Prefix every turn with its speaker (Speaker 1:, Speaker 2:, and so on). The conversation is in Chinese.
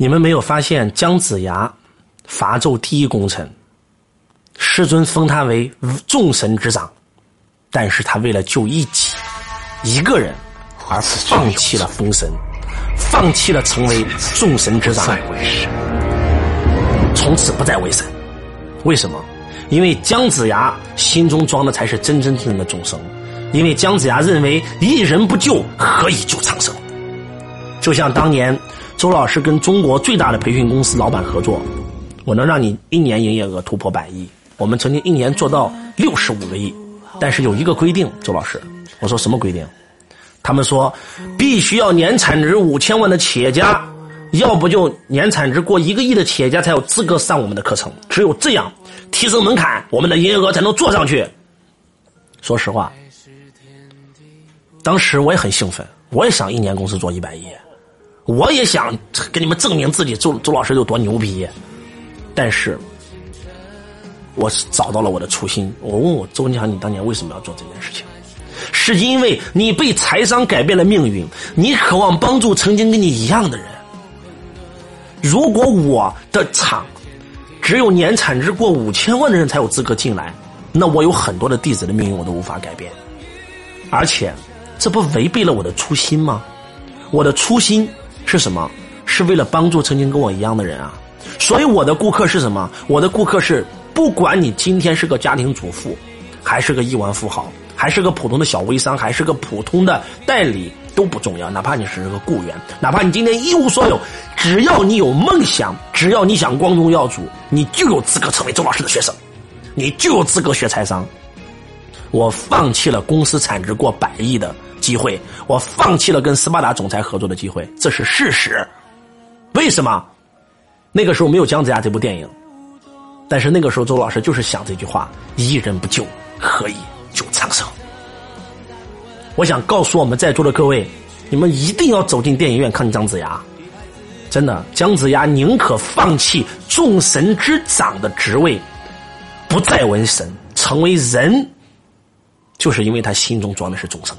Speaker 1: 你们没有发现姜子牙，伐纣第一功臣，师尊封他为众神之长，但是他为了救一己，一个人而放弃了封神，放弃了成为众神之长，从此不再为神。为什么？因为姜子牙心中装的才是真真正正的众生，因为姜子牙认为一人不救，何以救苍生？就像当年周老师跟中国最大的培训公司老板合作，我能让你一年营业额突破百亿，我们曾经一年做到六十五个亿，但是有一个规定，周老师，我说什么规定？他们说必须要年产值五千万的企业家。要不就年产值过一个亿的企业家才有资格上我们的课程，只有这样提升门槛，我们的营业额才能做上去。说实话，当时我也很兴奋，我也想一年公司做一百亿，我也想给你们证明自己周周老师有多牛逼。但是，我找到了我的初心。我问我周文强，你当年为什么要做这件事情？是因为你被财商改变了命运，你渴望帮助曾经跟你一样的人。如果我的厂只有年产值过五千万的人才有资格进来，那我有很多的弟子的命运我都无法改变，而且这不违背了我的初心吗？我的初心是什么？是为了帮助曾经跟我一样的人啊！所以我的顾客是什么？我的顾客是不管你今天是个家庭主妇，还是个亿万富豪，还是个普通的小微商，还是个普通的代理。都不重要，哪怕你是个雇员，哪怕你今天一无所有，只要你有梦想，只要你想光宗耀祖，你就有资格成为周老师的学生，你就有资格学财商。我放弃了公司产值过百亿的机会，我放弃了跟斯巴达总裁合作的机会，这是事实。为什么？那个时候没有姜子牙这部电影，但是那个时候周老师就是想这句话：一人不救，何以救苍生？我想告诉我们在座的各位，你们一定要走进电影院看姜子牙。真的，姜子牙宁可放弃众神之长的职位，不再为神，成为人，就是因为他心中装的是众生。